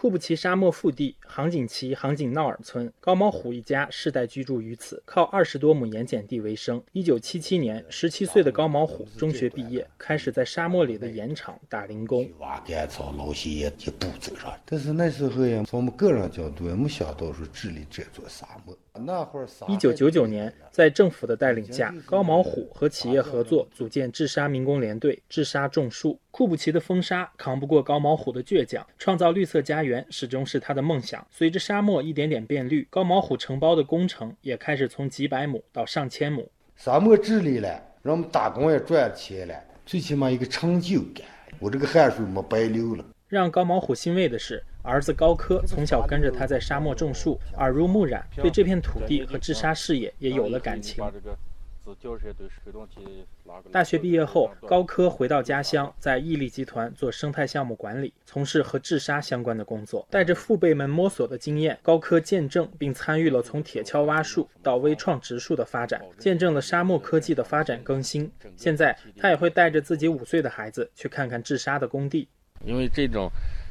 库布齐沙漠腹地杭锦旗杭锦闹尔村，高毛虎一家世代居住于此，靠二十多亩盐碱地为生。一九七七年，十七岁的高毛虎中学毕业，开始在沙漠里的盐场打零工。挖干草、捞些也就不走上。但是那时候呀，从我们个人角度也没想到说治理这座沙漠。那会儿，一九九九年，在政府的带领下，高毛虎和企业合作，组建治沙民工联队，治沙种树。库布齐的风沙扛不过高毛虎的倔强，创造绿色家园始终是他的梦想。随着沙漠一点点变绿，高毛虎承包的工程也开始从几百亩到上千亩。沙漠治理了，让我们打工也赚钱了，最起码一个成就感，我这个汗水没白流了。让高毛虎欣慰的是，儿子高科从小跟着他在沙漠种树，耳濡目染，对这片土地和治沙事业也有了感情。大学毕业后，高科回到家乡，在毅力集团做生态项目管理，从事和治沙相关的工作。带着父辈们摸索的经验，高科见证并参与了从铁锹挖树到微创植树的发展，见证了沙漠科技的发展更新。现在，他也会带着自己五岁的孩子去看看治沙的工地，因为这种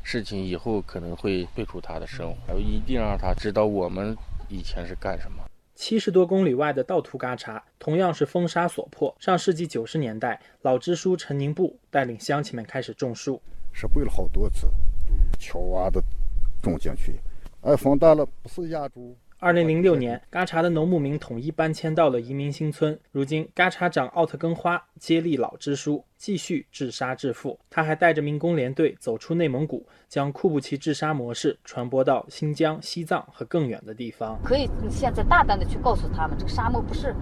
事情以后可能会退出他的生活，一定让他知道我们以前是干什么。七十多公里外的道图嘎查，同样是风沙所迫。上世纪九十年代，老支书陈宁布带领乡亲们开始种树，是跪了好多次，桥挖的种进去，哎，风大了不是压住。二零零六年，嘎查的农牧民统一搬迁到了移民新村。如今，嘎查长奥特根花接力老支书，继续治沙致富。他还带着民工连队走出内蒙古，将库布齐治沙模式传播到新疆、西藏和更远的地方。可以现在大胆的去告诉他们，这个沙漠不是。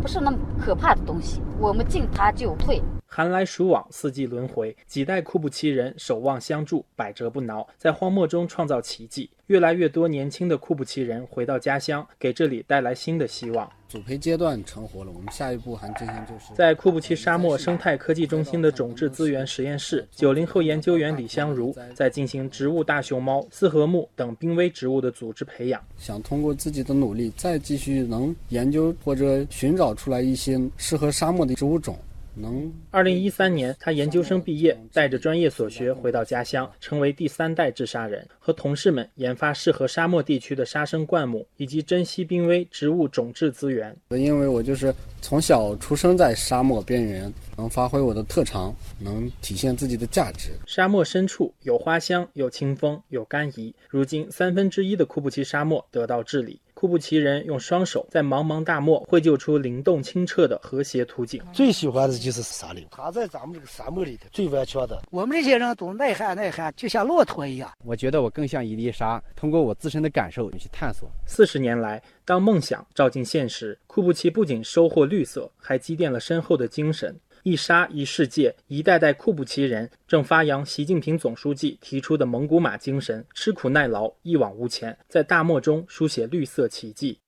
不是那么可怕的东西，我们进它就退。寒来暑往，四季轮回，几代库布齐人守望相助，百折不挠，在荒漠中创造奇迹。越来越多年轻的库布齐人回到家乡，给这里带来新的希望。组培阶段成活了，我们下一步还进行就是在库布齐沙漠生态科技中心的种质资源实验室，九零后研究员李香如在进行植物大熊猫、四合木等濒危植物的组织培养。想通过自己的努力，再继续能研究或者寻找出来一些适合沙漠的植物种。能。二零一三年，他研究生毕业，带着专业所学回到家乡，成为第三代治沙人，和同事们研发适合沙漠地区的沙生灌木，以及珍稀濒危植物种质资源。因为我就是从小出生在沙漠边缘，能发挥我的特长，能体现自己的价值。沙漠深处有花香，有清风，有甘怡。如今，三分之一的库布齐沙漠得到治理。库布齐人用双手在茫茫大漠绘就出灵动清澈的和谐图景。最喜欢的就是沙林，它在咱们这个沙漠里头最顽强的。我们这些人都耐旱耐旱，就像骆驼一样。我觉得我更像一粒沙，通过我自身的感受去探索。四十年来，当梦想照进现实，库布齐不仅收获绿色，还积淀了深厚的精神。一沙一世界，一代代库布齐人正发扬习近平总书记提出的蒙古马精神，吃苦耐劳，一往无前，在大漠中书写绿色奇迹。